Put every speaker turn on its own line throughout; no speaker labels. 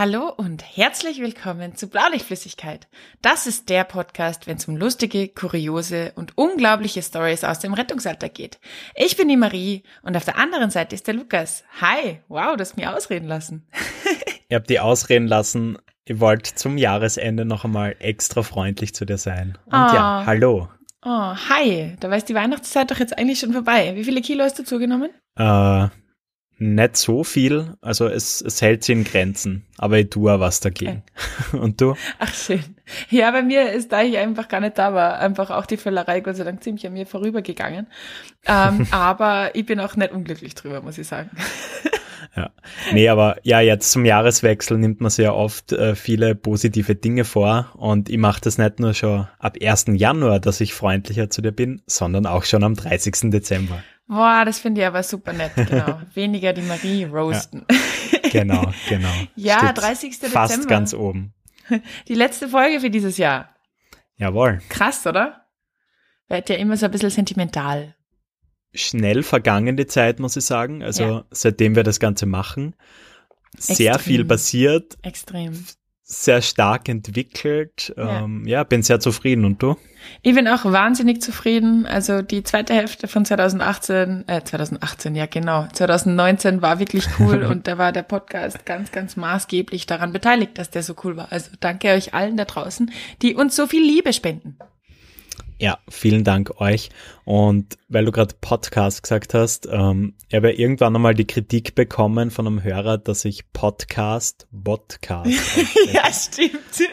Hallo und herzlich willkommen zu Blaulichtflüssigkeit. Das ist der Podcast, wenn es um lustige, kuriose und unglaubliche Stories aus dem Rettungsalter geht. Ich bin die Marie und auf der anderen Seite ist der Lukas. Hi, wow, du hast mir ausreden lassen.
Ihr habt die ausreden lassen. Ihr wollt zum Jahresende noch einmal extra freundlich zu dir sein. Und oh. ja, hallo.
Oh, hi. Da war die Weihnachtszeit doch jetzt eigentlich schon vorbei. Wie viele Kilo hast du zugenommen?
Äh, nicht so viel, also es, es hält sich in Grenzen, aber ich tue auch was dagegen. Okay. Und du?
Ach schön. Ja, bei mir ist, da ich einfach gar nicht da war, einfach auch die Völlerei Gott sei Dank ziemlich an mir vorübergegangen. Ähm, aber ich bin auch nicht unglücklich drüber, muss ich sagen.
Ja. Nee, aber ja, jetzt zum Jahreswechsel nimmt man ja oft äh, viele positive Dinge vor und ich mache das nicht nur schon ab 1. Januar, dass ich freundlicher zu dir bin, sondern auch schon am 30. Dezember.
Boah, das finde ich aber super nett, genau. Weniger die Marie roasten.
Ja, genau, genau.
ja, Steht 30. Dezember.
Fast ganz oben.
Die letzte Folge für dieses Jahr.
Jawohl.
Krass, oder? Wird ja immer so ein bisschen sentimental.
Schnell vergangene Zeit, muss ich sagen. Also ja. seitdem wir das Ganze machen. Sehr Extrem. viel passiert.
Extrem
sehr stark entwickelt. Ja. Ähm, ja, bin sehr zufrieden. Und du?
Ich bin auch wahnsinnig zufrieden. Also die zweite Hälfte von 2018, äh, 2018, ja genau, 2019 war wirklich cool und da war der Podcast ganz, ganz maßgeblich daran beteiligt, dass der so cool war. Also danke euch allen da draußen, die uns so viel Liebe spenden.
Ja, vielen Dank euch. Und weil du gerade Podcast gesagt hast, ähm, ich habe ja irgendwann einmal die Kritik bekommen von einem Hörer, dass ich Podcast, Podcast.
ja, stimmt.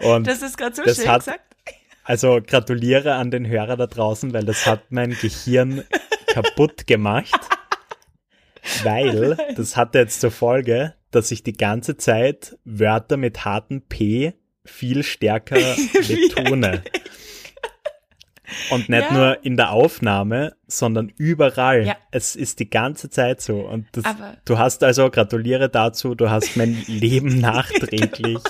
Und das ist gerade so schön hat, gesagt. Also gratuliere an den Hörer da draußen, weil das hat mein Gehirn kaputt gemacht. weil das hatte jetzt zur Folge, dass ich die ganze Zeit Wörter mit harten P viel stärker betone. Und nicht ja. nur in der Aufnahme, sondern überall. Ja. Es ist die ganze Zeit so. Und das, du hast also, gratuliere dazu, du hast mein Leben nachträglich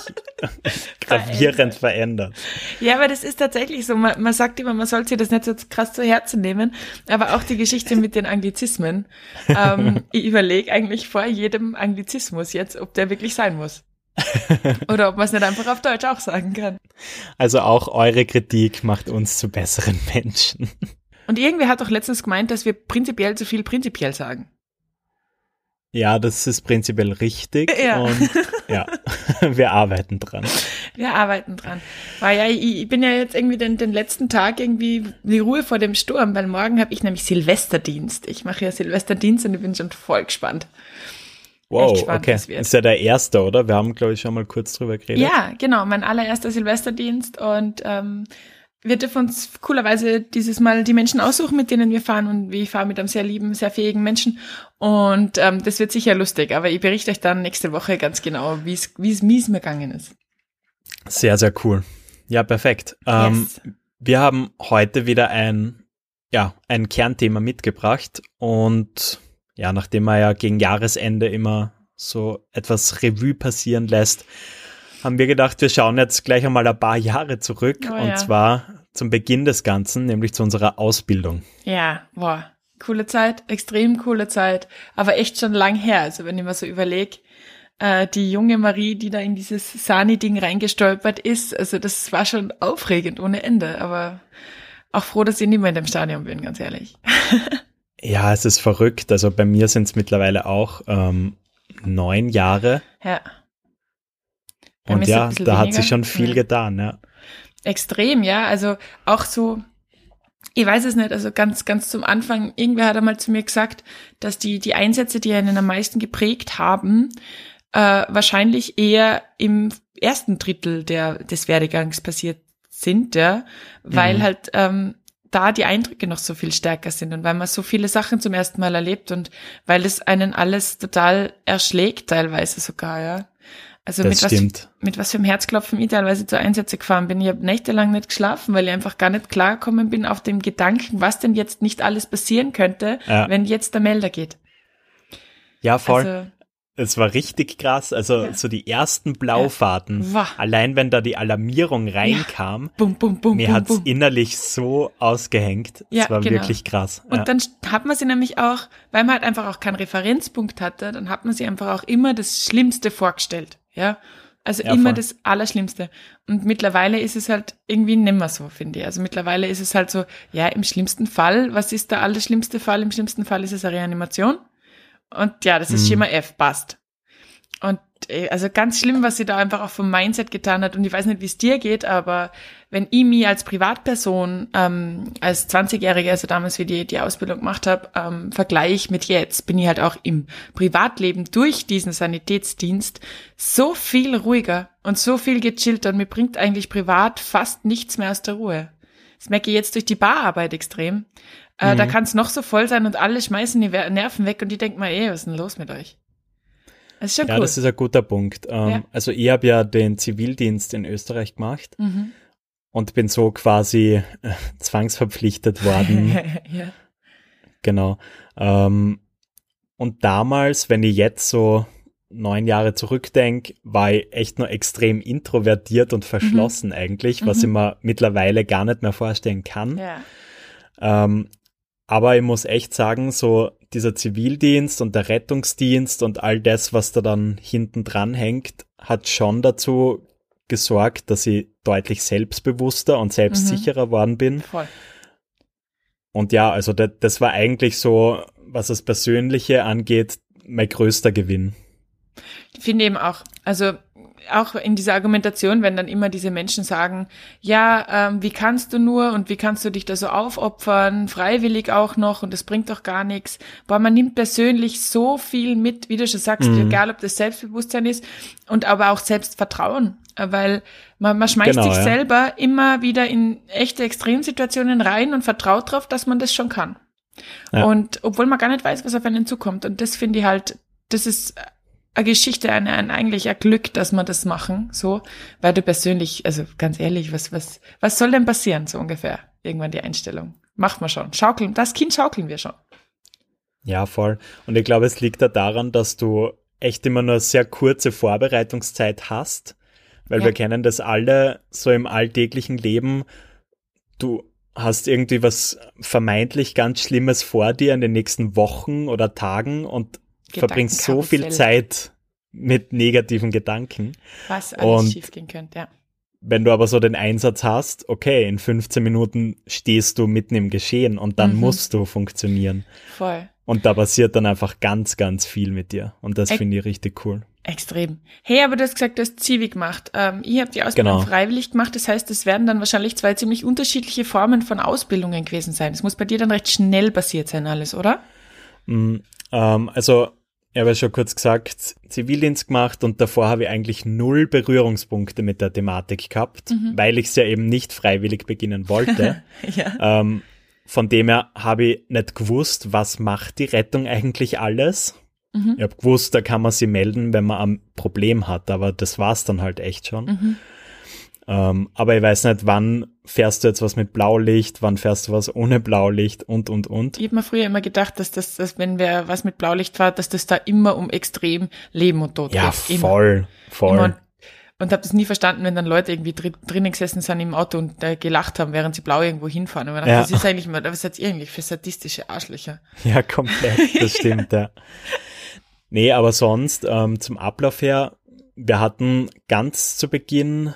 gravierend verändert.
Ja, aber das ist tatsächlich so. Man, man sagt immer, man sollte sich das nicht so krass zu Herzen nehmen. Aber auch die Geschichte mit den Anglizismen. Ähm, ich überlege eigentlich vor jedem Anglizismus jetzt, ob der wirklich sein muss. Oder ob man es nicht einfach auf Deutsch auch sagen kann.
Also auch eure Kritik macht uns zu besseren Menschen.
Und irgendwer hat doch letztens gemeint, dass wir prinzipiell zu viel prinzipiell sagen.
Ja, das ist prinzipiell richtig. Ja. Und ja, wir arbeiten dran.
Wir arbeiten dran. Weil ja, ich, ich bin ja jetzt irgendwie den, den letzten Tag irgendwie die Ruhe vor dem Sturm, weil morgen habe ich nämlich Silvesterdienst. Ich mache ja Silvesterdienst und ich bin schon voll gespannt.
Wow, spannend, okay. Ist ja der erste, oder? Wir haben, glaube ich, schon mal kurz drüber geredet.
Ja, genau, mein allererster Silvesterdienst und ähm, wir dürfen uns coolerweise dieses Mal die Menschen aussuchen, mit denen wir fahren und wir fahren mit einem sehr lieben, sehr fähigen Menschen und ähm, das wird sicher lustig, aber ich berichte euch dann nächste Woche ganz genau, wie es wie es mies mir gegangen ist.
Sehr, sehr cool. Ja, perfekt. Ähm, yes. Wir haben heute wieder ein, ja, ein Kernthema mitgebracht und ja, nachdem man ja gegen Jahresende immer so etwas Revue passieren lässt, haben wir gedacht, wir schauen jetzt gleich einmal ein paar Jahre zurück oh, und ja. zwar zum Beginn des Ganzen, nämlich zu unserer Ausbildung.
Ja, boah, coole Zeit, extrem coole Zeit, aber echt schon lang her. Also wenn ich mir so überlege, äh, die junge Marie, die da in dieses Sani-Ding reingestolpert ist, also das war schon aufregend ohne Ende, aber auch froh, dass ich nicht mehr in dem Stadion bin, ganz ehrlich.
Ja, es ist verrückt. Also bei mir sind es mittlerweile auch ähm, neun Jahre.
Ja.
Bei Und ja, da weniger. hat sich schon viel ja. getan, ja.
Extrem, ja. Also auch so, ich weiß es nicht, also ganz, ganz zum Anfang, irgendwer hat einmal zu mir gesagt, dass die, die Einsätze, die einen am meisten geprägt haben, äh, wahrscheinlich eher im ersten Drittel der, des Werdegangs passiert sind, ja, weil mhm. halt ähm, da die Eindrücke noch so viel stärker sind und weil man so viele Sachen zum ersten Mal erlebt und weil es einen alles total erschlägt, teilweise sogar, ja. Also das mit stimmt. was, mit was für einem Herzklopfen ich teilweise zu Einsätze gefahren bin. Ich habe nächtelang nicht geschlafen, weil ich einfach gar nicht klargekommen bin auf dem Gedanken, was denn jetzt nicht alles passieren könnte, ja. wenn jetzt der Melder geht.
Ja, voll. Also, es war richtig krass. Also ja. so die ersten Blaufahrten, ja. allein wenn da die Alarmierung reinkam, ja. bum, bum, bum, mir hat's innerlich so ausgehängt. Es war genau. wirklich krass.
Und dann hat man sie nämlich auch, weil man halt einfach auch keinen Referenzpunkt hatte, dann hat man sie einfach auch immer das Schlimmste vorgestellt. Ja. Also immer voll. das Allerschlimmste. Und mittlerweile ist es halt irgendwie nimmer so, finde ich. Also mittlerweile ist es halt so, ja, im schlimmsten Fall, was ist der allerschlimmste Fall? Im schlimmsten Fall ist es eine Reanimation. Und ja, das ist mhm. Schema F, passt. Und äh, also ganz schlimm, was sie da einfach auch vom Mindset getan hat. Und ich weiß nicht, wie es dir geht, aber wenn ich mich als Privatperson, ähm, als 20-Jährige, also damals, wie ich die Ausbildung gemacht habe, ähm, vergleiche mit jetzt, bin ich halt auch im Privatleben durch diesen Sanitätsdienst so viel ruhiger und so viel gechillter und mir bringt eigentlich privat fast nichts mehr aus der Ruhe. Das merke ich jetzt durch die Bararbeit extrem. Äh, mhm. Da kann es noch so voll sein und alle schmeißen die Nerven weg und die denken mal, ey, was ist denn los mit euch?
Das ist schon ja, cool. das ist ein guter Punkt. Ähm, ja. Also ich habe ja den Zivildienst in Österreich gemacht mhm. und bin so quasi äh, zwangsverpflichtet worden. ja. Genau. Ähm, und damals, wenn ich jetzt so neun Jahre zurückdenke, war ich echt nur extrem introvertiert und verschlossen mhm. eigentlich, was mhm. ich mir mittlerweile gar nicht mehr vorstellen kann. Ja. Ähm, aber ich muss echt sagen, so dieser Zivildienst und der Rettungsdienst und all das, was da dann hinten dran hängt, hat schon dazu gesorgt, dass ich deutlich selbstbewusster und selbstsicherer mhm. worden bin. Voll. Und ja, also das, das war eigentlich so, was das Persönliche angeht, mein größter Gewinn.
Ich finde eben auch, also auch in dieser Argumentation, wenn dann immer diese Menschen sagen, ja, ähm, wie kannst du nur und wie kannst du dich da so aufopfern, freiwillig auch noch und das bringt doch gar nichts. Boah, man nimmt persönlich so viel mit, wie du schon sagst, mhm. egal ob das Selbstbewusstsein ist und aber auch Selbstvertrauen, weil man, man schmeißt genau, sich ja. selber immer wieder in echte Extremsituationen rein und vertraut darauf, dass man das schon kann. Ja. Und obwohl man gar nicht weiß, was auf einen zukommt. Und das finde ich halt, das ist eine Geschichte, ein, ein eigentlich ein Glück, dass wir das machen, so, weil du persönlich, also ganz ehrlich, was, was, was soll denn passieren, so ungefähr, irgendwann die Einstellung? Macht man schon. Schaukeln, das Kind schaukeln wir schon.
Ja, voll. Und ich glaube, es liegt da daran, dass du echt immer nur sehr kurze Vorbereitungszeit hast, weil ja. wir kennen das alle so im alltäglichen Leben. Du hast irgendwie was vermeintlich ganz Schlimmes vor dir in den nächsten Wochen oder Tagen und verbringst so viel Zeit mit negativen Gedanken.
Was alles und schiefgehen könnte, ja.
Wenn du aber so den Einsatz hast, okay, in 15 Minuten stehst du mitten im Geschehen und dann mhm. musst du funktionieren. Voll. Und da passiert dann einfach ganz, ganz viel mit dir. Und das finde ich richtig cool.
Extrem. Hey, aber du hast gesagt, du hast Zivi gemacht. Ähm, ich habe die Ausbildung genau. freiwillig gemacht. Das heißt, es werden dann wahrscheinlich zwei ziemlich unterschiedliche Formen von Ausbildungen gewesen sein. Das muss bei dir dann recht schnell passiert sein, alles, oder?
Mm, ähm, also ich habe ja schon kurz gesagt, Zivildienst gemacht und davor habe ich eigentlich null Berührungspunkte mit der Thematik gehabt, mhm. weil ich es ja eben nicht freiwillig beginnen wollte. ja. ähm, von dem her habe ich nicht gewusst, was macht die Rettung eigentlich alles. Mhm. Ich habe gewusst, da kann man sie melden, wenn man ein Problem hat, aber das war's dann halt echt schon. Mhm. Ähm, aber ich weiß nicht, wann fährst du jetzt was mit Blaulicht, wann fährst du was ohne Blaulicht und, und, und.
Ich habe mir früher immer gedacht, dass das, dass wenn wer was mit Blaulicht fährt, dass das da immer um extrem Leben und Tod
ja, geht. Ja, voll, voll. Immer.
Und habe das nie verstanden, wenn dann Leute irgendwie drin, drinnen gesessen sind im Auto und äh, gelacht haben, während sie blau irgendwo hinfahren. Und man dachte, ja. das ist eigentlich mal, was seid ihr eigentlich für sadistische Arschlöcher?
Ja, komplett, das stimmt, ja. Nee, aber sonst, ähm, zum Ablauf her, wir hatten ganz zu Beginn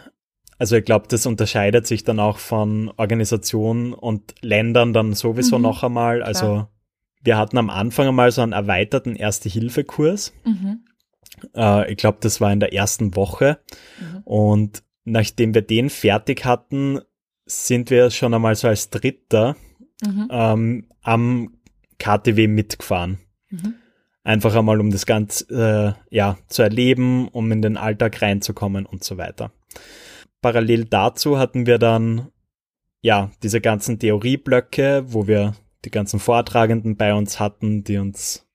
also ich glaube, das unterscheidet sich dann auch von Organisationen und Ländern dann sowieso mhm, noch einmal. Also klar. wir hatten am Anfang einmal so einen erweiterten Erste-Hilfe-Kurs. Mhm. Äh, ich glaube, das war in der ersten Woche. Mhm. Und nachdem wir den fertig hatten, sind wir schon einmal so als Dritter mhm. ähm, am KTW mitgefahren. Mhm. Einfach einmal, um das Ganze äh, ja, zu erleben, um in den Alltag reinzukommen und so weiter parallel dazu hatten wir dann ja diese ganzen Theorieblöcke, wo wir die ganzen Vortragenden bei uns hatten, die uns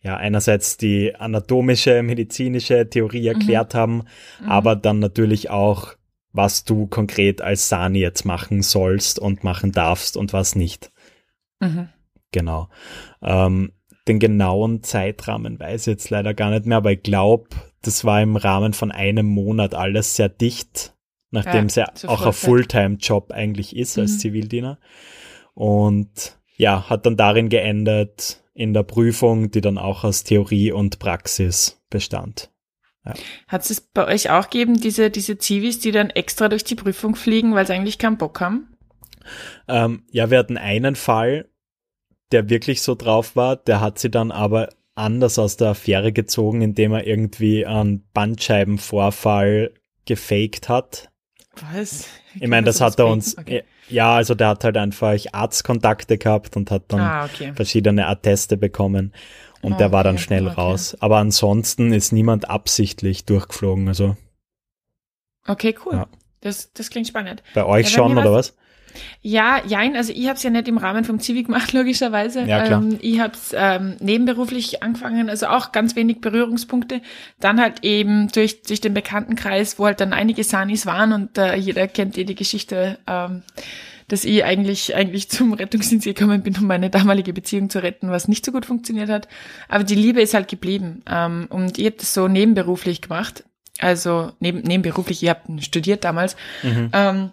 ja einerseits die anatomische, medizinische Theorie mhm. erklärt mhm. haben, mhm. aber dann natürlich auch, was du konkret als Sani jetzt machen sollst und machen darfst und was nicht. Mhm. Genau. Ähm, den genauen Zeitrahmen weiß ich jetzt leider gar nicht mehr, aber ich glaube, das war im Rahmen von einem Monat alles sehr dicht, nachdem es ja auch ein Fulltime-Job eigentlich ist als mhm. Zivildiener. Und ja, hat dann darin geendet in der Prüfung, die dann auch aus Theorie und Praxis bestand.
Ja. Hat es bei euch auch gegeben, diese, diese Zivis, die dann extra durch die Prüfung fliegen, weil sie eigentlich keinen Bock haben?
Ähm, ja, wir hatten einen Fall, der wirklich so drauf war, der hat sie dann aber anders aus der Affäre gezogen, indem er irgendwie einen Bandscheibenvorfall gefaked hat.
Was?
Ich meine, das hat er uns, okay. ja, also der hat halt einfach Arztkontakte gehabt und hat dann ah, okay. verschiedene Atteste bekommen und oh, der war dann schnell okay. raus. Aber ansonsten ist niemand absichtlich durchgeflogen, also.
Okay, cool. Ja. Das, das klingt spannend.
Bei euch ja, schon, oder was?
Ja, jein, also ich habe es ja nicht im Rahmen vom Zivi gemacht, logischerweise. Ja, klar. Ähm, ich habe es ähm, nebenberuflich angefangen, also auch ganz wenig Berührungspunkte. Dann halt eben durch, durch den Bekanntenkreis, wo halt dann einige Sanis waren und äh, jeder kennt eh die Geschichte, ähm, dass ich eigentlich, eigentlich zum Rettungsdienst gekommen bin, um meine damalige Beziehung zu retten, was nicht so gut funktioniert hat. Aber die Liebe ist halt geblieben. Ähm, und ich habe das so nebenberuflich gemacht. Also neben, nebenberuflich, ich habe studiert damals. Mhm. Ähm,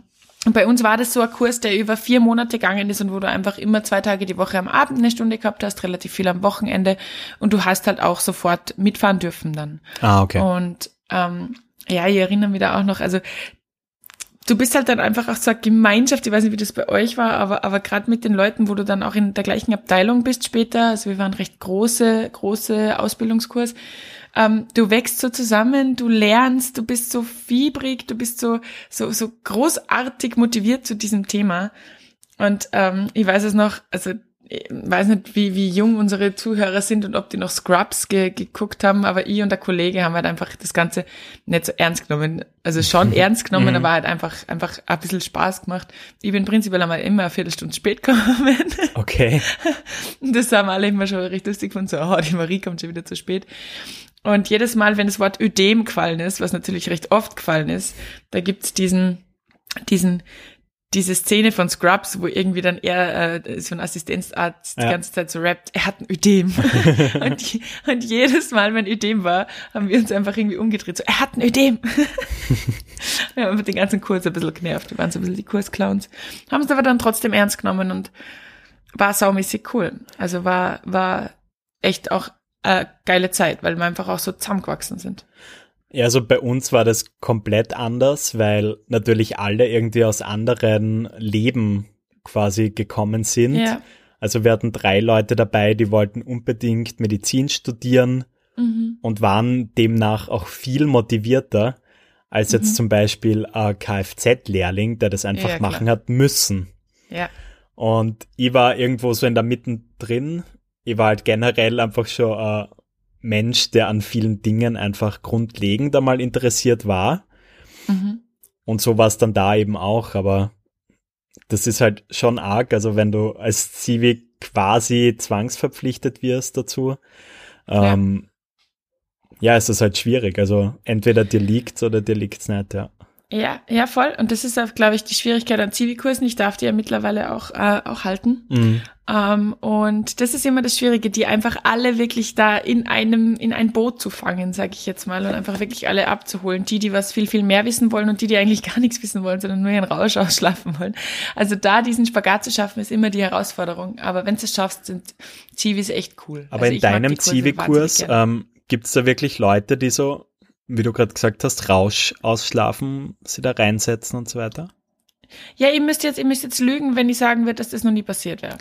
bei uns war das so ein Kurs, der über vier Monate gegangen ist und wo du einfach immer zwei Tage die Woche am Abend eine Stunde gehabt hast, relativ viel am Wochenende und du hast halt auch sofort mitfahren dürfen dann.
Ah, okay.
Und ähm, ja, ich erinnere mich da auch noch, also du bist halt dann einfach auch so eine Gemeinschaft, ich weiß nicht, wie das bei euch war, aber, aber gerade mit den Leuten, wo du dann auch in der gleichen Abteilung bist später, also wir waren recht große, große Ausbildungskurs, ähm, du wächst so zusammen, du lernst, du bist so fiebrig, du bist so, so, so großartig motiviert zu diesem Thema. Und ähm, ich weiß es noch, also ich weiß nicht, wie, wie jung unsere Zuhörer sind und ob die noch Scrubs ge geguckt haben, aber ich und der Kollege haben halt einfach das Ganze nicht so ernst genommen. Also schon ernst genommen, mhm. aber halt einfach, einfach ein bisschen Spaß gemacht. Ich bin prinzipiell einmal immer eine Viertelstunde spät gekommen.
Okay.
Das haben alle immer schon richtig lustig von so, oh, die Marie kommt schon wieder zu spät. Und jedes Mal, wenn das Wort Ödem gefallen ist, was natürlich recht oft gefallen ist, da gibt's diesen, diesen, diese Szene von Scrubs, wo irgendwie dann er, äh, so ein Assistenzarzt, ja. die ganze Zeit so rappt, er hat ein Ödem. und, und, jedes Mal, wenn Ödem war, haben wir uns einfach irgendwie umgedreht, so, er hat ein Ödem. wir haben den ganzen Kurs ein bisschen genervt, wir waren so ein bisschen die Kursclowns. Haben es aber dann trotzdem ernst genommen und war saumäßig cool. Also war, war echt auch äh, geile Zeit, weil wir einfach auch so zusammengewachsen sind.
Ja, also bei uns war das komplett anders, weil natürlich alle irgendwie aus anderen Leben quasi gekommen sind. Ja. Also wir hatten drei Leute dabei, die wollten unbedingt Medizin studieren mhm. und waren demnach auch viel motivierter als jetzt mhm. zum Beispiel ein Kfz-Lehrling, der das einfach ja, machen hat müssen.
Ja.
Und ich war irgendwo so in der Mitte drin ich war halt generell einfach schon ein Mensch, der an vielen Dingen einfach grundlegend einmal interessiert war. Mhm. Und so war es dann da eben auch, aber das ist halt schon arg, also wenn du als Zivi quasi zwangsverpflichtet wirst dazu, ähm, ja. ja, ist das halt schwierig. Also entweder dir liegt's oder dir liegt's nicht, ja.
Ja, ja, voll. Und das ist auch, glaube ich, die Schwierigkeit an Zivikursen. Ich darf die ja mittlerweile auch, äh, auch halten. Mhm. Ähm, und das ist immer das Schwierige, die einfach alle wirklich da in einem, in ein Boot zu fangen, sage ich jetzt mal, und einfach wirklich alle abzuholen. Die, die was viel, viel mehr wissen wollen und die, die eigentlich gar nichts wissen wollen, sondern nur ihren Rausch ausschlafen wollen. Also da diesen Spagat zu schaffen, ist immer die Herausforderung. Aber wenn du es schaffst, sind Zivis echt cool.
Aber also in deinem Zivi-Kurs ähm, gibt es da wirklich Leute, die so wie du gerade gesagt hast, Rausch ausschlafen, sie da reinsetzen und so weiter?
Ja, ihr müsst jetzt, ihr müsst jetzt lügen, wenn ich sagen würde, dass das noch nie passiert wäre.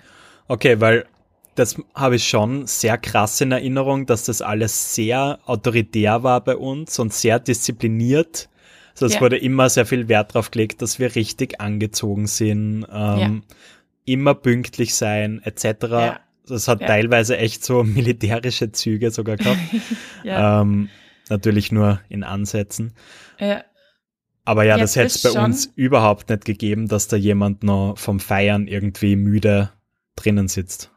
Okay, weil das habe ich schon sehr krass in Erinnerung, dass das alles sehr autoritär war bei uns und sehr diszipliniert. Also es ja. wurde immer sehr viel Wert drauf gelegt, dass wir richtig angezogen sind, ähm, ja. immer pünktlich sein, etc. Ja. Das hat teilweise echt so militärische Züge sogar gehabt. ähm, Natürlich nur in Ansätzen. Ja. Aber ja, Jetzt das hätte es bei schon. uns überhaupt nicht gegeben, dass da jemand noch vom Feiern irgendwie müde drinnen sitzt.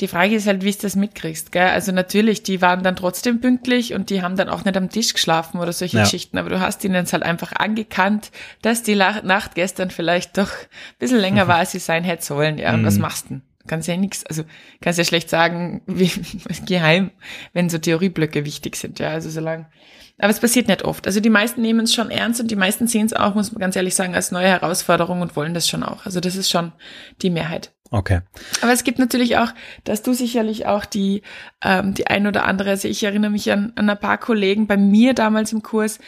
Die Frage ist halt, wie du das mitkriegst, gell? Also natürlich, die waren dann trotzdem pünktlich und die haben dann auch nicht am Tisch geschlafen oder solche ja. Geschichten, aber du hast ihnen jetzt halt einfach angekannt, dass die Nacht gestern vielleicht doch ein bisschen länger war, als sie sein hätte sollen, ja. Und was mhm. machst du denn? Kannst ja nichts, also kannst ja schlecht sagen, wie geheim, wenn so Theorieblöcke wichtig sind, ja, also solange. Aber es passiert nicht oft. Also die meisten nehmen es schon ernst und die meisten sehen es auch, muss man ganz ehrlich sagen, als neue Herausforderung und wollen das schon auch. Also das ist schon die Mehrheit.
Okay.
Aber es gibt natürlich auch, dass du sicherlich auch die, ähm, die ein oder andere, also ich erinnere mich an, an ein paar Kollegen bei mir damals im Kurs,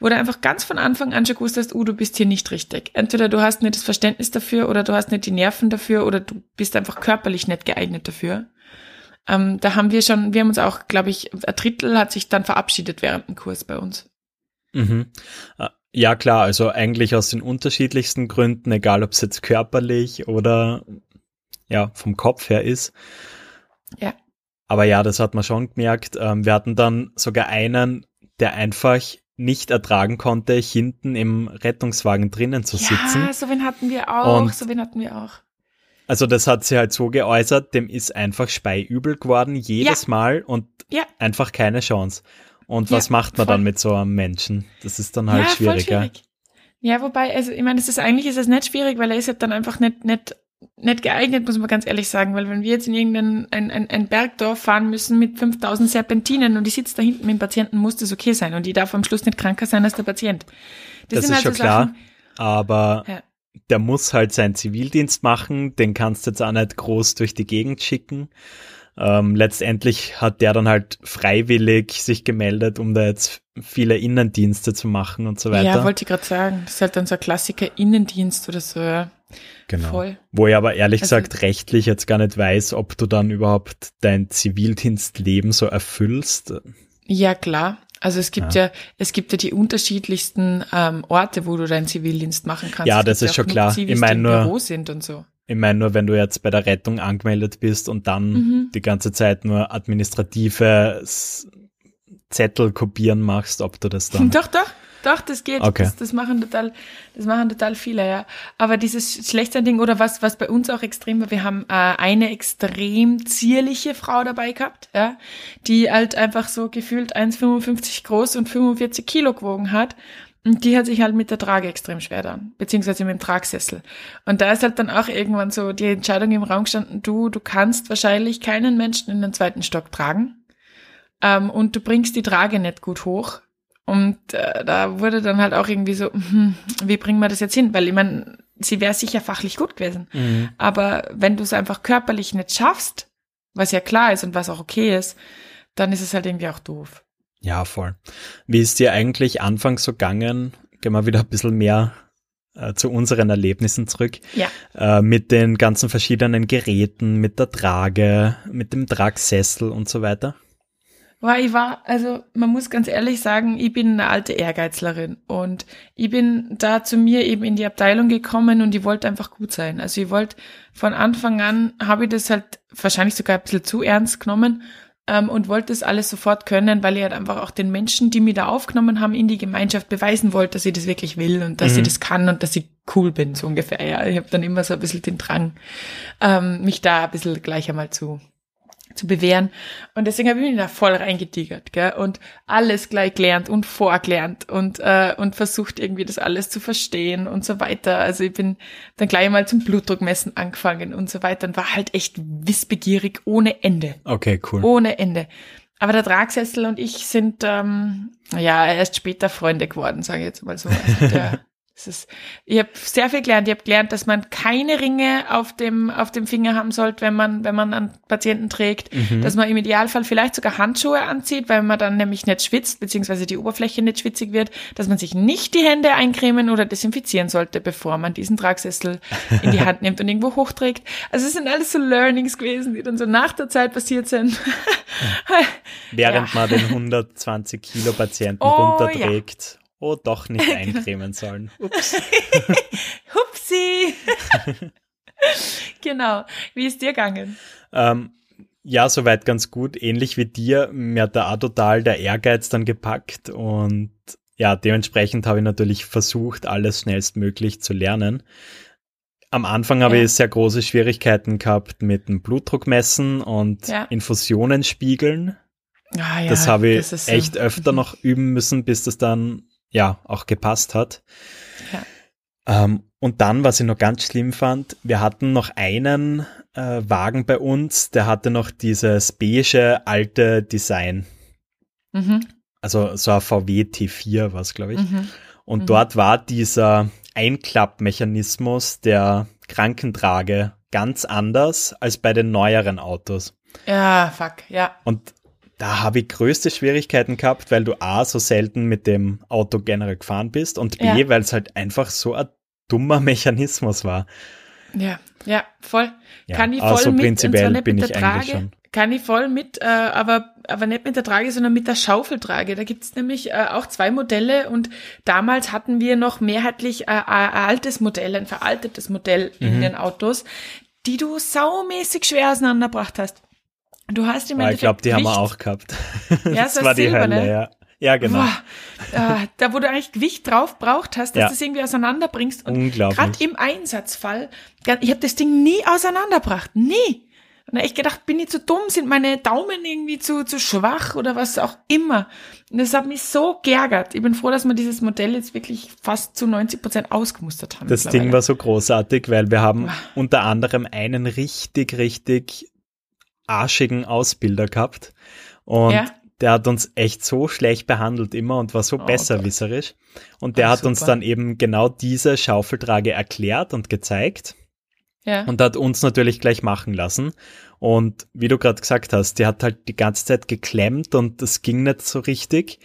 wo du einfach ganz von Anfang an schon gewusst hast, uh, du bist hier nicht richtig. Entweder du hast nicht das Verständnis dafür oder du hast nicht die Nerven dafür oder du bist einfach körperlich nicht geeignet dafür. Ähm, da haben wir schon, wir haben uns auch, glaube ich, ein Drittel hat sich dann verabschiedet während dem Kurs bei uns.
Mhm. Ah, ja, klar, also eigentlich aus den unterschiedlichsten Gründen, egal ob es jetzt körperlich oder ja, vom Kopf her ist.
Ja.
Aber ja, das hat man schon gemerkt. Ähm, wir hatten dann sogar einen, der einfach nicht ertragen konnte, hinten im Rettungswagen drinnen zu sitzen.
Ja, so wen hatten wir auch, Und so wen hatten wir auch.
Also das hat sie halt so geäußert, dem ist einfach speiübel geworden, jedes ja. Mal und ja. einfach keine Chance. Und was ja, macht man voll. dann mit so einem Menschen? Das ist dann halt schwieriger. Schwierig.
Ja, wobei, also ich meine, es ist eigentlich ist es nicht schwierig, weil er ist halt dann einfach nicht, nicht nicht geeignet, muss man ganz ehrlich sagen, weil wenn wir jetzt in irgendein ein, ein, ein Bergdorf fahren müssen mit 5000 Serpentinen und die sitzt da hinten mit dem Patienten, muss das okay sein und die darf am Schluss nicht kranker sein als der Patient.
Das, das ist halt schon so klar, Sachen, aber ja. der muss halt seinen Zivildienst machen, den kannst du jetzt auch nicht groß durch die Gegend schicken. Ähm, letztendlich hat der dann halt freiwillig sich gemeldet, um da jetzt viele Innendienste zu machen und so weiter.
Ja, wollte ich gerade sagen. Das ist halt dann so ein Klassiker Innendienst oder so. Ja.
Genau. Voll. Wo ich aber ehrlich also, gesagt rechtlich jetzt gar nicht weiß, ob du dann überhaupt dein Zivildienstleben so erfüllst.
Ja, klar. Also es gibt ja, ja es gibt ja die unterschiedlichsten ähm, Orte, wo du deinen Zivildienst machen kannst.
Ja, das ist schon klar.
Zivis, ich meine nur, Büro sind und so.
Ich meine nur, wenn du jetzt bei der Rettung angemeldet bist und dann mhm. die ganze Zeit nur administrative Zettel kopieren machst, ob du das dann.
Doch, doch. Doch, das geht. Okay. Das, das, machen total, das machen total viele, ja. Aber dieses Schlechterding oder was, was bei uns auch extrem war, wir haben äh, eine extrem zierliche Frau dabei gehabt, ja, die halt einfach so gefühlt 1,55 groß und 45 Kilo gewogen hat. Und die hat sich halt mit der Trage extrem schwer dann, beziehungsweise mit dem Tragsessel. Und da ist halt dann auch irgendwann so die Entscheidung im Raum gestanden, du, du kannst wahrscheinlich keinen Menschen in den zweiten Stock tragen. Ähm, und du bringst die Trage nicht gut hoch. Und äh, da wurde dann halt auch irgendwie so, hm, wie bringen wir das jetzt hin? Weil ich meine, sie wäre sicher fachlich gut gewesen. Mhm. Aber wenn du es einfach körperlich nicht schaffst, was ja klar ist und was auch okay ist, dann ist es halt irgendwie auch doof.
Ja, voll. Wie ist dir eigentlich anfangs so gegangen? Gehen wir wieder ein bisschen mehr äh, zu unseren Erlebnissen zurück.
Ja.
Äh, mit den ganzen verschiedenen Geräten, mit der Trage, mit dem Tragsessel und so weiter.
Boah, ich war, also man muss ganz ehrlich sagen, ich bin eine alte Ehrgeizlerin und ich bin da zu mir eben in die Abteilung gekommen und ich wollte einfach gut sein. Also ich wollte von Anfang an, habe ich das halt wahrscheinlich sogar ein bisschen zu ernst genommen ähm, und wollte das alles sofort können, weil ich halt einfach auch den Menschen, die mich da aufgenommen haben, in die Gemeinschaft beweisen wollte, dass ich das wirklich will und dass mhm. ich das kann und dass ich cool bin, so ungefähr. Ja, ich habe dann immer so ein bisschen den Drang, ähm, mich da ein bisschen gleich einmal zu zu bewähren. Und deswegen habe ich mich da voll reingetigert, gell? Und alles gleich gelernt und vorgelernt und, äh, und versucht irgendwie das alles zu verstehen und so weiter. Also ich bin dann gleich mal zum Blutdruckmessen angefangen und so weiter und war halt echt wissbegierig ohne Ende.
Okay, cool.
Ohne Ende. Aber der Tragsessel und ich sind ähm, ja erst später Freunde geworden, sage ich jetzt mal so. Also der, ist, ich habe sehr viel gelernt. Ich habe gelernt, dass man keine Ringe auf dem, auf dem Finger haben sollte, wenn man, wenn man einen Patienten trägt. Mhm. Dass man im Idealfall vielleicht sogar Handschuhe anzieht, weil man dann nämlich nicht schwitzt, beziehungsweise die Oberfläche nicht schwitzig wird. Dass man sich nicht die Hände eincremen oder desinfizieren sollte, bevor man diesen Tragsessel in die Hand nimmt und irgendwo hochträgt. Also es sind alles so Learnings gewesen, die dann so nach der Zeit passiert sind.
Während ja. man den 120 Kilo Patienten oh, runterträgt. Ja Oh, doch nicht genau. eincremen sollen. Ups.
Hupsi. genau. Wie ist dir gegangen?
Ähm, ja, soweit ganz gut. Ähnlich wie dir. Mir hat da auch total der Ehrgeiz dann gepackt und ja, dementsprechend habe ich natürlich versucht, alles schnellstmöglich zu lernen. Am Anfang habe ja. ich sehr große Schwierigkeiten gehabt mit dem Blutdruckmessen und ja. Infusionen spiegeln. Ah, ja, das habe ich das echt so. öfter noch üben müssen, bis das dann ja auch gepasst hat. Ja. Ähm, und dann, was ich noch ganz schlimm fand, wir hatten noch einen äh, Wagen bei uns, der hatte noch dieses beige alte Design. Mhm. Also so ein VW T4 war es, glaube ich. Mhm. Und mhm. dort war dieser Einklappmechanismus der Krankentrage ganz anders als bei den neueren Autos.
Ja, fuck, ja.
Und da habe ich größte Schwierigkeiten gehabt, weil du A, so selten mit dem Auto generell gefahren bist und B, ja. weil es halt einfach so ein dummer Mechanismus war.
Ja, ja, voll. Ja, kann ich voll also mit,
prinzipiell bin ich eigentlich schon.
Kann ich voll mit, äh, aber, aber nicht mit der Trage, sondern mit der Schaufeltrage. Da gibt's nämlich äh, auch zwei Modelle und damals hatten wir noch mehrheitlich äh, ein altes Modell, ein veraltetes Modell mhm. in den Autos, die du saumäßig schwer auseinandergebracht hast. Du hast im
oh, Ich glaube, die Gewicht. haben wir auch gehabt. Ja, das, das war die Silber, Hölle, ne? ja. Ja, genau. Boah,
äh, da, wo du eigentlich Gewicht drauf braucht hast, dass ja. du das irgendwie auseinanderbringst. Und gerade im Einsatzfall, ich habe das Ding nie auseinanderbracht. Nie. Und da ich gedacht, bin ich zu dumm, sind meine Daumen irgendwie zu, zu schwach oder was auch immer. Und das hat mich so geärgert. Ich bin froh, dass wir dieses Modell jetzt wirklich fast zu 90 Prozent ausgemustert haben.
Das Ding war so großartig, weil wir haben unter anderem einen richtig, richtig arschigen Ausbilder gehabt. Und ja der hat uns echt so schlecht behandelt immer und war so oh, besserwisserisch. Und der Ach, hat super. uns dann eben genau diese Schaufeltrage erklärt und gezeigt. Ja. Und hat uns natürlich gleich machen lassen. Und wie du gerade gesagt hast, die hat halt die ganze Zeit geklemmt und das ging nicht so richtig.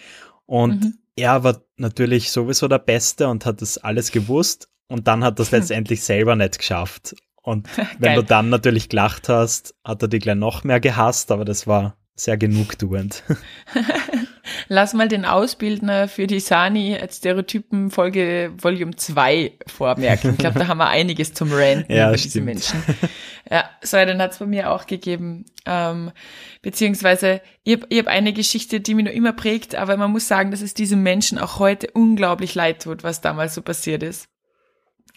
Und mhm. er war natürlich sowieso der Beste und hat das alles gewusst. Und dann hat das letztendlich selber nicht geschafft. Und wenn du dann natürlich gelacht hast, hat er dich gleich noch mehr gehasst, aber das war sehr genugtuend.
Lass mal den Ausbildner für die Sani als Stereotypen Folge Volume 2 vormerken. Ich glaube, da haben wir einiges zum Ranten ja, über diese Menschen. Ja, so einen hat es bei mir auch gegeben. Ähm, beziehungsweise, ich habe hab eine Geschichte, die mich noch immer prägt, aber man muss sagen, dass es diesem Menschen auch heute unglaublich leid tut, was damals so passiert ist.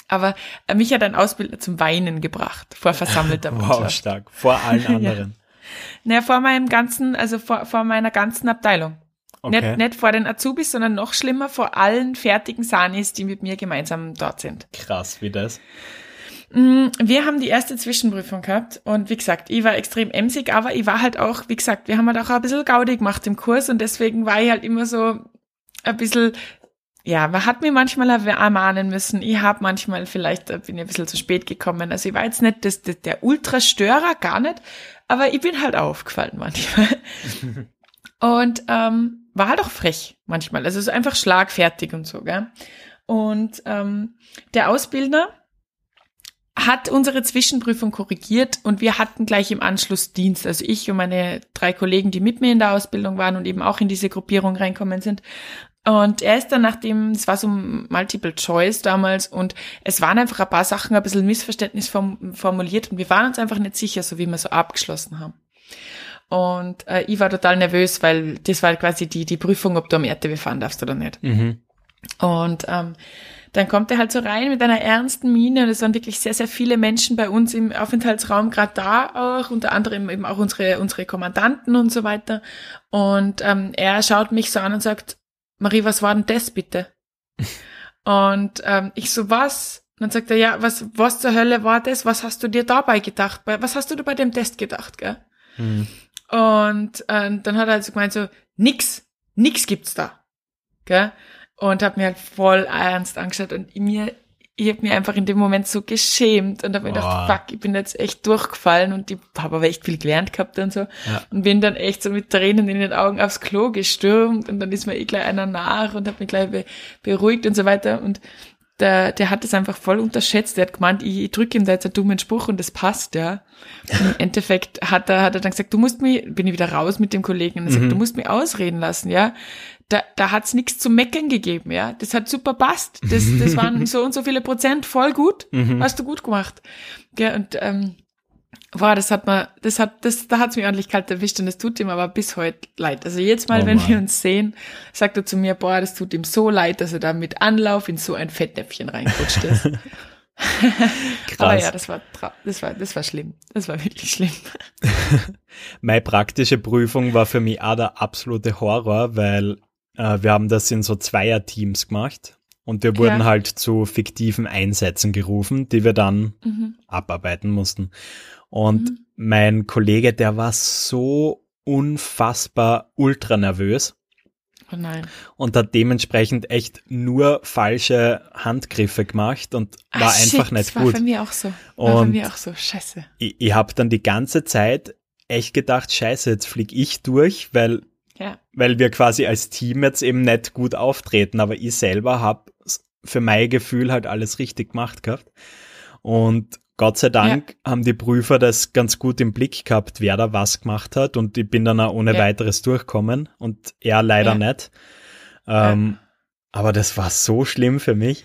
Aber äh, mich hat ein Ausbildner zum Weinen gebracht, vor versammelter Mannschaft.
Wow, stark. Vor allen anderen.
ja. Naja, vor meinem ganzen, also vor, vor meiner ganzen Abteilung. Okay. Nicht, nicht vor den Azubis, sondern noch schlimmer vor allen fertigen Sanis, die mit mir gemeinsam dort sind.
Krass, wie das?
Mm, wir haben die erste Zwischenprüfung gehabt und wie gesagt, ich war extrem emsig, aber ich war halt auch, wie gesagt, wir haben halt auch ein bisschen Gaudi gemacht im Kurs und deswegen war ich halt immer so ein bisschen, ja, man hat mir manchmal ermahnen müssen, ich habe manchmal vielleicht, bin ich ein bisschen zu spät gekommen, also ich war jetzt nicht das, das, der Ultrastörer, gar nicht, aber ich bin halt aufgefallen manchmal. und ähm, war halt auch frech manchmal. Also so einfach schlagfertig und so, gell? Und ähm, der Ausbildner hat unsere Zwischenprüfung korrigiert und wir hatten gleich im Anschluss Dienst. Also ich und meine drei Kollegen, die mit mir in der Ausbildung waren und eben auch in diese Gruppierung reinkommen sind. Und er ist dann nachdem, es war so Multiple Choice damals und es waren einfach ein paar Sachen ein bisschen Missverständnis formuliert und wir waren uns einfach nicht sicher, so wie wir so abgeschlossen haben. Und äh, ich war total nervös, weil das war quasi die, die Prüfung, ob du am RTW fahren darfst oder nicht. Mhm. Und ähm, dann kommt er halt so rein mit einer ernsten Miene und es waren wirklich sehr, sehr viele Menschen bei uns im Aufenthaltsraum gerade da auch, unter anderem eben auch unsere, unsere Kommandanten und so weiter. Und ähm, er schaut mich so an und sagt, Marie, was war denn das bitte? und ähm, ich so, was? Und dann sagt er, ja, was, was zur Hölle war das? Was hast du dir dabei gedacht? Was hast du dir bei dem Test gedacht, gell? Mhm. Und äh, dann hat er also gemeint so, nix, nix gibt's da, gell? Und hat mir halt voll ernst angeschaut und mir ich habe mir einfach in dem Moment so geschämt und habe mir gedacht, fuck, ich bin jetzt echt durchgefallen und ich habe aber echt viel gelernt gehabt und so. Ja. Und bin dann echt so mit Tränen in den Augen aufs Klo gestürmt und dann ist mir eh gleich einer nach und hat mich gleich be beruhigt und so weiter. Und der, der hat das einfach voll unterschätzt. Der hat gemeint, ich, ich drücke ihm da jetzt einen dummen Spruch und das passt, ja. Und Im Endeffekt hat er, hat er dann gesagt, du musst mich, bin ich wieder raus mit dem Kollegen und er sagt, mhm. du musst mich ausreden lassen, ja da, da hat's nichts zu meckern gegeben, ja. Das hat super passt. Das, das waren so und so viele Prozent voll gut. Mhm. Hast du gut gemacht. Ja, und ähm, Boah, das hat man, das hat, das, da hat's mir ordentlich kalt erwischt und das tut ihm aber bis heute leid. Also jetzt Mal, oh wenn wir uns sehen, sagt er zu mir, boah, das tut ihm so leid, dass er da mit Anlauf in so ein Fettnäpfchen reingerutscht ist. Krass. Aber ja, das war, das war, das war schlimm. Das war wirklich schlimm.
Meine praktische Prüfung war für mich auch der absolute Horror, weil äh, wir haben das in so Zweierteams gemacht und wir wurden ja. halt zu fiktiven Einsätzen gerufen, die wir dann mhm. abarbeiten mussten. Und mhm. mein Kollege, der war so unfassbar ultra nervös.
Oh nein.
Und hat dementsprechend echt nur falsche Handgriffe gemacht und Ach, war shit, einfach nicht
das
gut.
War bei mir auch so. War und bei mir auch so. Scheiße.
Ich, ich habe dann die ganze Zeit echt gedacht, scheiße, jetzt flieg ich durch, weil, ja. weil wir quasi als Team jetzt eben nicht gut auftreten, aber ich selber habe für mein Gefühl halt alles richtig gemacht gehabt. Und Gott sei Dank ja. haben die Prüfer das ganz gut im Blick gehabt, wer da was gemacht hat und ich bin dann auch ohne ja. weiteres durchkommen und er leider ja. nicht. Ähm, aber das war so schlimm für mich.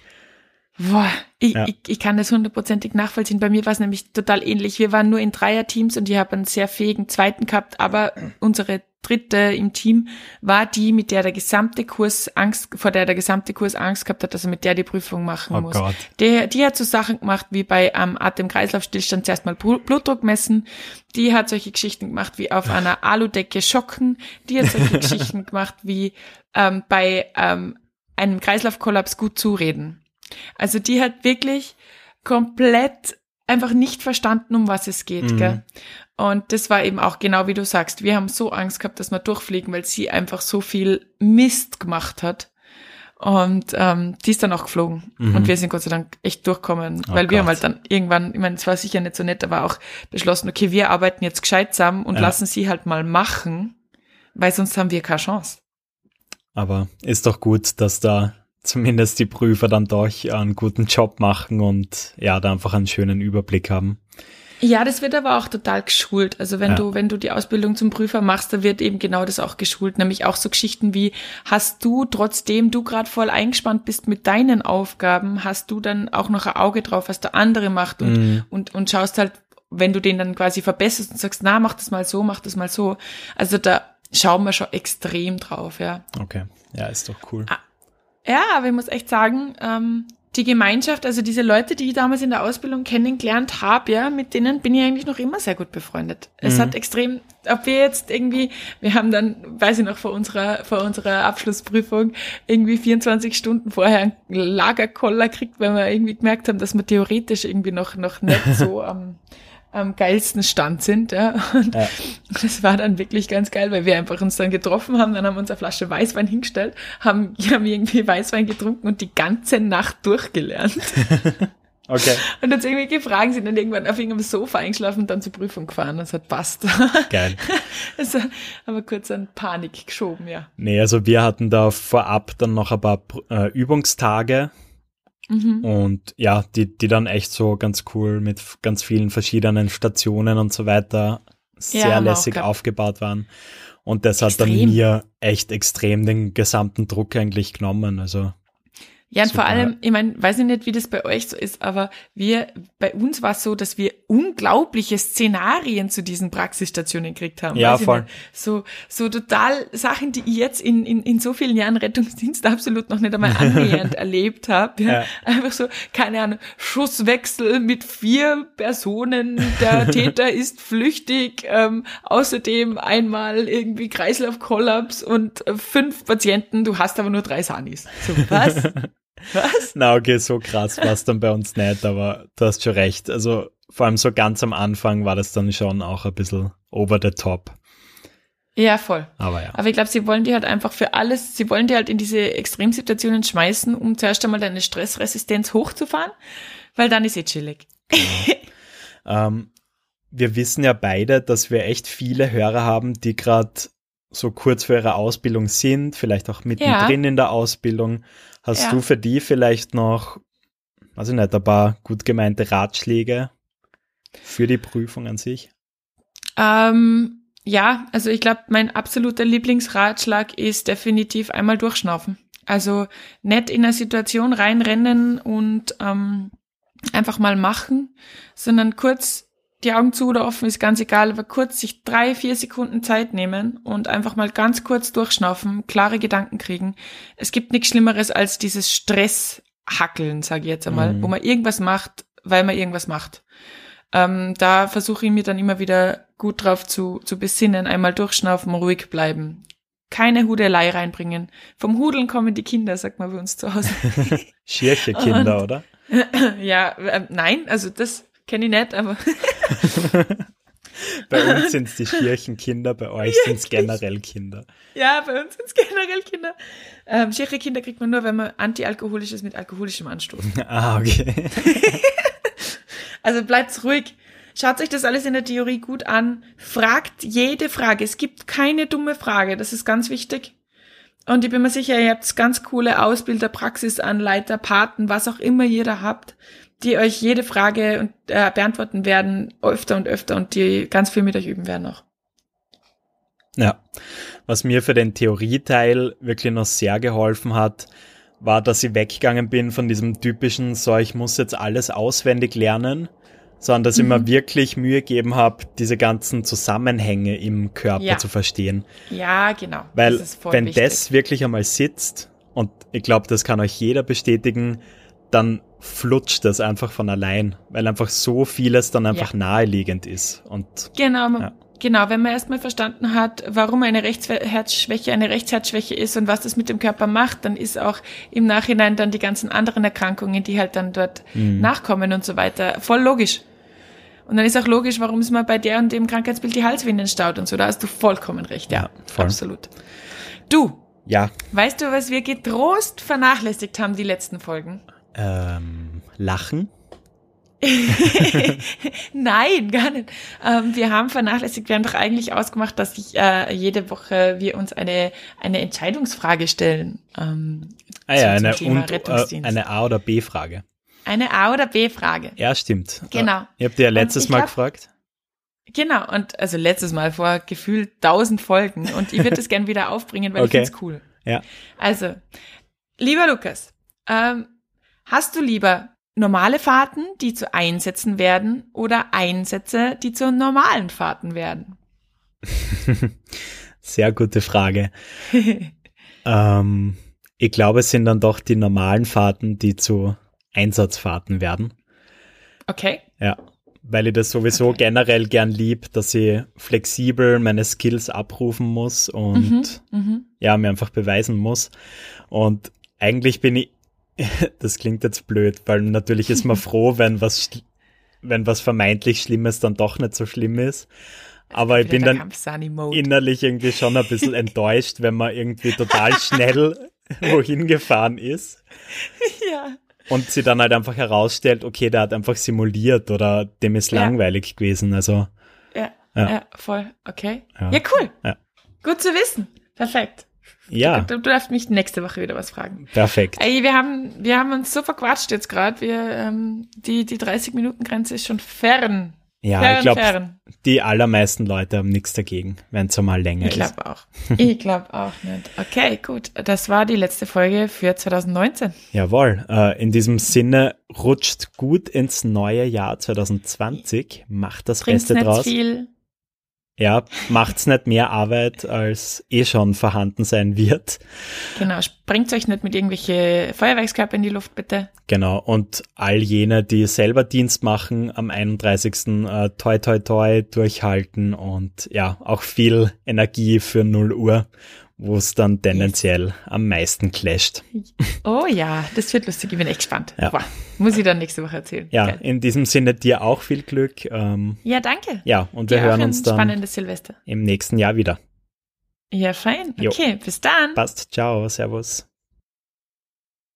Boah, ich, ich, ich kann das hundertprozentig nachvollziehen. Bei mir war es nämlich total ähnlich. Wir waren nur in Dreierteams und ich habe einen sehr fähigen zweiten gehabt, aber unsere dritte im Team war die, mit der der gesamte Kurs Angst, vor der der gesamte Kurs Angst gehabt hat, dass er mit der die Prüfung machen oh muss. Gott. Der, die hat so Sachen gemacht wie bei ähm, Atem-Kreislauf-Stillstand zuerst mal Blutdruck messen. Die hat solche Geschichten gemacht wie auf einer Aludecke schocken. Die hat solche Geschichten gemacht wie ähm, bei ähm, einem Kreislaufkollaps gut zureden. Also die hat wirklich komplett einfach nicht verstanden, um was es geht. Mhm. Gell? Und das war eben auch genau wie du sagst. Wir haben so Angst gehabt, dass wir durchfliegen, weil sie einfach so viel Mist gemacht hat. Und ähm, die ist dann auch geflogen. Mhm. Und wir sind Gott sei Dank echt durchgekommen. Oh weil Gott. wir haben halt dann irgendwann, ich meine, es war sicher nicht so nett, aber auch beschlossen, okay, wir arbeiten jetzt gescheit zusammen und ja. lassen sie halt mal machen, weil sonst haben wir keine Chance.
Aber ist doch gut, dass da zumindest die Prüfer dann doch einen guten Job machen und ja, da einfach einen schönen Überblick haben.
Ja, das wird aber auch total geschult. Also wenn ja. du, wenn du die Ausbildung zum Prüfer machst, da wird eben genau das auch geschult. Nämlich auch so Geschichten wie, hast du, trotzdem du gerade voll eingespannt bist mit deinen Aufgaben, hast du dann auch noch ein Auge drauf, was der andere macht und, mhm. und, und schaust halt, wenn du den dann quasi verbesserst und sagst, na, mach das mal so, mach das mal so. Also da schauen wir schon extrem drauf, ja.
Okay. Ja, ist doch cool. Ah,
ja, aber ich muss echt sagen, ähm, die Gemeinschaft, also diese Leute, die ich damals in der Ausbildung kennengelernt habe, ja, mit denen bin ich eigentlich noch immer sehr gut befreundet. Mhm. Es hat extrem, ob wir jetzt irgendwie, wir haben dann, weiß ich noch, vor unserer, vor unserer Abschlussprüfung irgendwie 24 Stunden vorher einen Lagerkoller kriegt, weil wir irgendwie gemerkt haben, dass wir theoretisch irgendwie noch, noch nicht so am, am geilsten Stand sind. Ja. Und ja. das war dann wirklich ganz geil, weil wir einfach uns dann getroffen haben, dann haben wir uns eine Flasche Weißwein hingestellt, haben, haben irgendwie Weißwein getrunken und die ganze Nacht durchgelernt.
Okay.
Und jetzt irgendwelche Fragen sind dann irgendwann auf irgendeinem Sofa eingeschlafen und dann zur Prüfung gefahren. Das hat passt.
Geil.
Also haben wir kurz an Panik geschoben, ja.
Nee, also wir hatten da vorab dann noch ein paar äh, Übungstage Mhm. Und ja, die, die dann echt so ganz cool mit ganz vielen verschiedenen Stationen und so weiter sehr ja, lässig aufgebaut waren. Und das extrem. hat dann mir echt extrem den gesamten Druck eigentlich genommen. Also
ja, und Super. vor allem, ich meine, weiß ich nicht, wie das bei euch so ist, aber wir, bei uns war es so, dass wir unglaubliche Szenarien zu diesen Praxisstationen gekriegt haben.
Ja, voll.
So, so total Sachen, die ich jetzt in, in, in so vielen Jahren Rettungsdienst absolut noch nicht einmal annähernd erlebt habe. Ja. ja. Einfach so, keine Ahnung, Schusswechsel mit vier Personen, der Täter ist flüchtig, ähm, außerdem einmal irgendwie Kreislaufkollaps und äh, fünf Patienten, du hast aber nur drei Sanis. So, was?
Was? Na, okay, so krass war es dann bei uns nicht, aber du hast schon recht. Also vor allem so ganz am Anfang war das dann schon auch ein bisschen over the top.
Ja, voll.
Aber ja.
Aber ich glaube, sie wollen die halt einfach für alles, sie wollen die halt in diese Extremsituationen schmeißen, um zuerst einmal deine Stressresistenz hochzufahren, weil dann ist eh chillig.
Genau. ähm, wir wissen ja beide, dass wir echt viele Hörer haben, die gerade so kurz vor ihrer Ausbildung sind, vielleicht auch mittendrin ja. in der Ausbildung. Hast ja. du für die vielleicht noch, weiß ich nicht, ein paar gut gemeinte Ratschläge für die Prüfung an sich?
Ähm, ja, also ich glaube, mein absoluter Lieblingsratschlag ist definitiv einmal durchschnaufen. Also nicht in eine Situation reinrennen und ähm, einfach mal machen, sondern kurz die Augen zu oder offen, ist ganz egal, aber kurz sich drei, vier Sekunden Zeit nehmen und einfach mal ganz kurz durchschnaufen, klare Gedanken kriegen. Es gibt nichts Schlimmeres als dieses Stresshackeln, sage ich jetzt einmal, mhm. wo man irgendwas macht, weil man irgendwas macht. Ähm, da versuche ich mir dann immer wieder gut drauf zu, zu besinnen, einmal durchschnaufen, ruhig bleiben. keine Hudelei reinbringen. Vom Hudeln kommen die Kinder, sagt man bei uns zu Hause.
Schierche Kinder, oder?
ja, äh, nein, also das kenne ich nicht, aber.
bei uns sind es die Schierchenkinder, bei euch sind es generell Kinder.
Ja, bei uns sind es generell Kinder. Ähm, Schierchenkinder kriegt man nur, wenn man antialkoholisches mit alkoholischem anstoßt.
ah, okay.
also bleibt's ruhig. Schaut euch das alles in der Theorie gut an. Fragt jede Frage. Es gibt keine dumme Frage. Das ist ganz wichtig. Und ich bin mir sicher, ihr habt ganz coole Ausbilder, Praxisanleiter, Paten, was auch immer ihr da habt, die euch jede Frage äh, beantworten werden, öfter und öfter und die ganz viel mit euch üben werden auch.
Ja, was mir für den Theorieteil wirklich noch sehr geholfen hat, war, dass ich weggegangen bin von diesem typischen, so ich muss jetzt alles auswendig lernen, sondern dass mhm. ich mir mhm. wirklich Mühe gegeben habe, diese ganzen Zusammenhänge im Körper ja. zu verstehen.
Ja, genau.
Weil wenn wichtig. das wirklich einmal sitzt, und ich glaube, das kann euch jeder bestätigen, dann flutscht das einfach von allein, weil einfach so vieles dann einfach ja. naheliegend ist. Und,
genau, ja. genau, wenn man erstmal verstanden hat, warum eine Rechtsherzschwäche eine Rechtsherzschwäche ist und was das mit dem Körper macht, dann ist auch im Nachhinein dann die ganzen anderen Erkrankungen, die halt dann dort mhm. nachkommen und so weiter, voll logisch. Und dann ist auch logisch, warum es mal bei der und dem Krankheitsbild die Halswinden staut und so. Da hast du vollkommen recht. Ja, ja voll. absolut. Du.
Ja.
Weißt du, was wir getrost vernachlässigt haben, die letzten Folgen?
Ähm, lachen?
Nein, gar nicht. Ähm, wir haben vernachlässigt, wir haben doch eigentlich ausgemacht, dass ich äh, jede Woche wir uns eine, eine Entscheidungsfrage stellen. Ähm,
ah ja, eine, und, äh, eine A- oder B-Frage.
Eine A- oder B-Frage.
Ja, stimmt.
Genau.
Ihr habt ja letztes Mal hab, gefragt.
Genau, und also letztes Mal vor gefühlt tausend Folgen und ich würde das gern wieder aufbringen, weil okay. ich finde es cool.
Ja.
Also, lieber Lukas, ähm, hast du lieber normale Fahrten, die zu Einsätzen werden, oder Einsätze, die zu normalen Fahrten werden?
Sehr gute Frage. ähm, ich glaube, es sind dann doch die normalen Fahrten, die zu Einsatzfahrten werden.
Okay.
Ja, weil ich das sowieso okay. generell gern lieb, dass ich flexibel meine Skills abrufen muss und mhm, mhm. ja, mir einfach beweisen muss. Und eigentlich bin ich, das klingt jetzt blöd, weil natürlich ist man froh, wenn was, wenn was vermeintlich Schlimmes dann doch nicht so schlimm ist. Aber ich bin dann innerlich irgendwie schon ein bisschen enttäuscht, wenn man irgendwie total schnell wohin gefahren ist.
Ja
und sie dann halt einfach herausstellt, okay, der hat einfach simuliert oder dem ist ja. langweilig gewesen. Also
ja, ja, ja voll. Okay. Ja, cool. Gut zu wissen. Perfekt.
Ja.
Du, du, darfst mich nächste Woche wieder was fragen.
Perfekt.
Ey, wir haben, wir haben uns so verquatscht jetzt gerade. Wir, ähm, die, die 30-Minuten-Grenze ist schon fern.
Ja, fern, ich glaube, die allermeisten Leute haben nichts dagegen, wenn es mal länger
ich glaub ist. Ich glaube auch. Ich glaube auch nicht. Okay, gut. Das war die letzte Folge für 2019.
Jawohl. Äh, in diesem Sinne rutscht gut ins neue Jahr 2020. Macht das Trink's Beste draus. Viel. Ja, macht's nicht mehr Arbeit, als eh schon vorhanden sein wird.
Genau, springt euch nicht mit irgendwelche Feuerwerkskörper in die Luft, bitte.
Genau, und all jene, die selber Dienst machen, am 31. Äh, toi toi toi durchhalten und ja, auch viel Energie für 0 Uhr wo es dann tendenziell am meisten clasht.
Oh ja, das wird lustig. Ich bin echt gespannt. Ja. Boah, muss ich dann nächste Woche erzählen.
Ja, Geil. in diesem Sinne dir auch viel Glück.
Ähm, ja, danke.
Ja, und wir dir hören uns dann
spannendes Silvester.
im nächsten Jahr wieder.
Ja, fein. Okay, jo. bis dann.
Passt. Ciao, Servus.